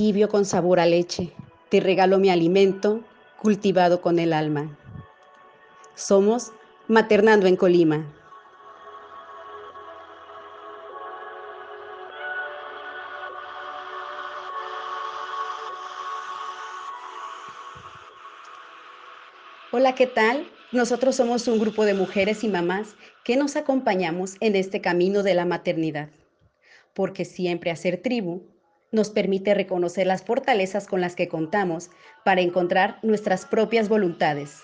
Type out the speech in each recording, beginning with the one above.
tibio con sabor a leche. Te regalo mi alimento cultivado con el alma. Somos Maternando en Colima. Hola, ¿qué tal? Nosotros somos un grupo de mujeres y mamás que nos acompañamos en este camino de la maternidad, porque siempre hacer tribu nos permite reconocer las fortalezas con las que contamos para encontrar nuestras propias voluntades.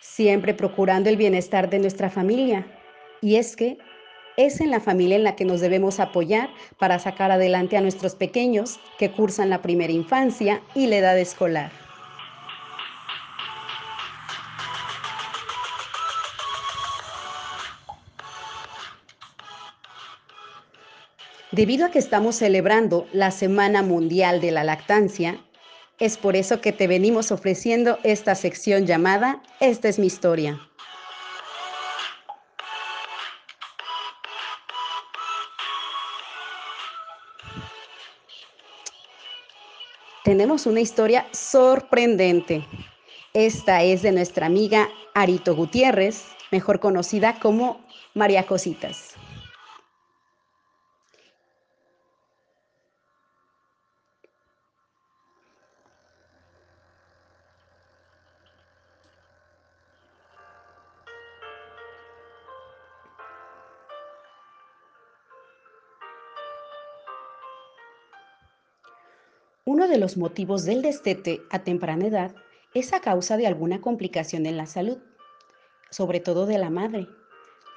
Siempre procurando el bienestar de nuestra familia. Y es que es en la familia en la que nos debemos apoyar para sacar adelante a nuestros pequeños que cursan la primera infancia y la edad escolar. Debido a que estamos celebrando la Semana Mundial de la Lactancia, es por eso que te venimos ofreciendo esta sección llamada Esta es mi historia. Tenemos una historia sorprendente. Esta es de nuestra amiga Arito Gutiérrez, mejor conocida como María Cositas. Uno de los motivos del destete a temprana edad es a causa de alguna complicación en la salud, sobre todo de la madre.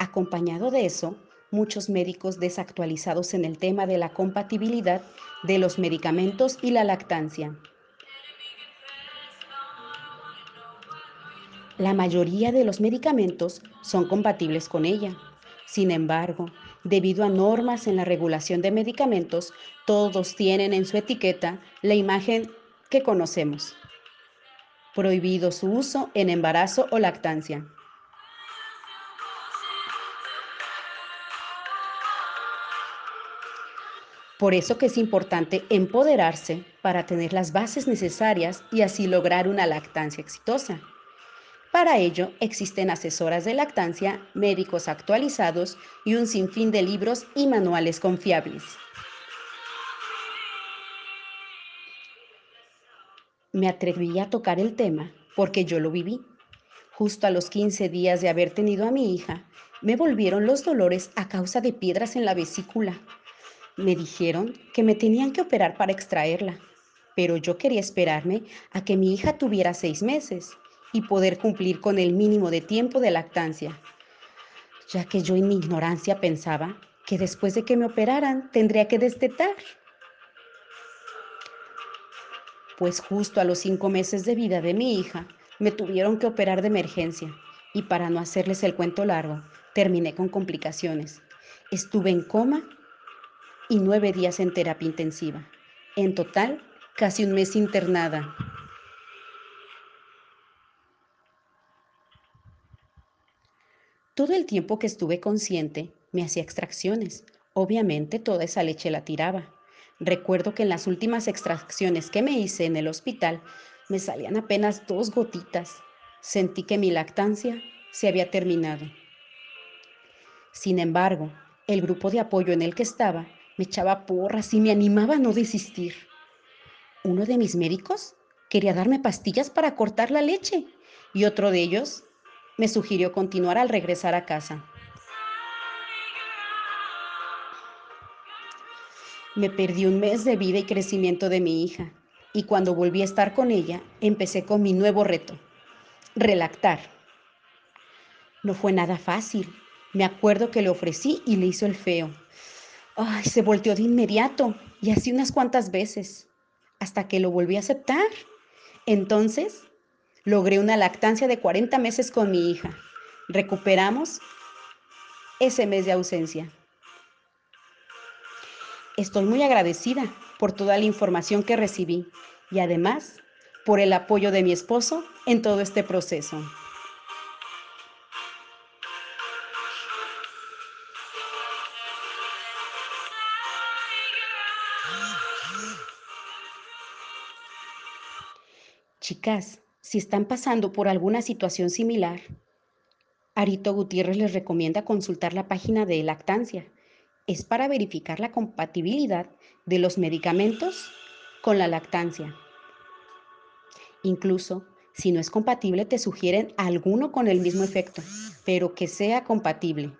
Acompañado de eso, muchos médicos desactualizados en el tema de la compatibilidad de los medicamentos y la lactancia. La mayoría de los medicamentos son compatibles con ella. Sin embargo, debido a normas en la regulación de medicamentos, todos tienen en su etiqueta la imagen que conocemos. Prohibido su uso en embarazo o lactancia. Por eso que es importante empoderarse para tener las bases necesarias y así lograr una lactancia exitosa. Para ello existen asesoras de lactancia, médicos actualizados y un sinfín de libros y manuales confiables. Me atreví a tocar el tema porque yo lo viví. Justo a los 15 días de haber tenido a mi hija, me volvieron los dolores a causa de piedras en la vesícula. Me dijeron que me tenían que operar para extraerla, pero yo quería esperarme a que mi hija tuviera seis meses y poder cumplir con el mínimo de tiempo de lactancia, ya que yo en mi ignorancia pensaba que después de que me operaran tendría que destetar. Pues justo a los cinco meses de vida de mi hija me tuvieron que operar de emergencia y para no hacerles el cuento largo, terminé con complicaciones. Estuve en coma y nueve días en terapia intensiva. En total, casi un mes internada. Todo el tiempo que estuve consciente, me hacía extracciones. Obviamente toda esa leche la tiraba. Recuerdo que en las últimas extracciones que me hice en el hospital, me salían apenas dos gotitas. Sentí que mi lactancia se había terminado. Sin embargo, el grupo de apoyo en el que estaba me echaba porras y me animaba a no desistir. Uno de mis médicos quería darme pastillas para cortar la leche y otro de ellos me sugirió continuar al regresar a casa. Me perdí un mes de vida y crecimiento de mi hija y cuando volví a estar con ella empecé con mi nuevo reto, relactar. No fue nada fácil. Me acuerdo que le ofrecí y le hizo el feo. Ay, se volteó de inmediato y así unas cuantas veces, hasta que lo volví a aceptar. Entonces Logré una lactancia de 40 meses con mi hija. Recuperamos ese mes de ausencia. Estoy muy agradecida por toda la información que recibí y además por el apoyo de mi esposo en todo este proceso. Chicas, si están pasando por alguna situación similar, Arito Gutiérrez les recomienda consultar la página de lactancia. Es para verificar la compatibilidad de los medicamentos con la lactancia. Incluso, si no es compatible, te sugieren alguno con el mismo efecto, pero que sea compatible.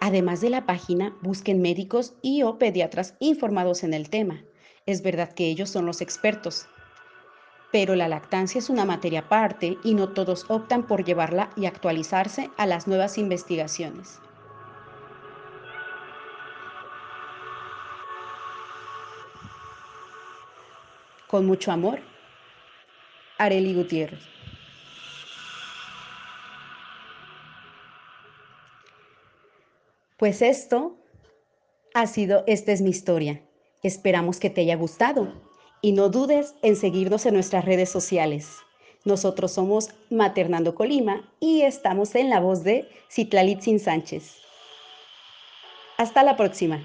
Además de la página, busquen médicos y o pediatras informados en el tema. Es verdad que ellos son los expertos, pero la lactancia es una materia aparte y no todos optan por llevarla y actualizarse a las nuevas investigaciones. Con mucho amor, Areli Gutiérrez. Pues esto ha sido, esta es mi historia. Esperamos que te haya gustado y no dudes en seguirnos en nuestras redes sociales. Nosotros somos Maternando Colima y estamos en la voz de Citlalitzin Sánchez. Hasta la próxima.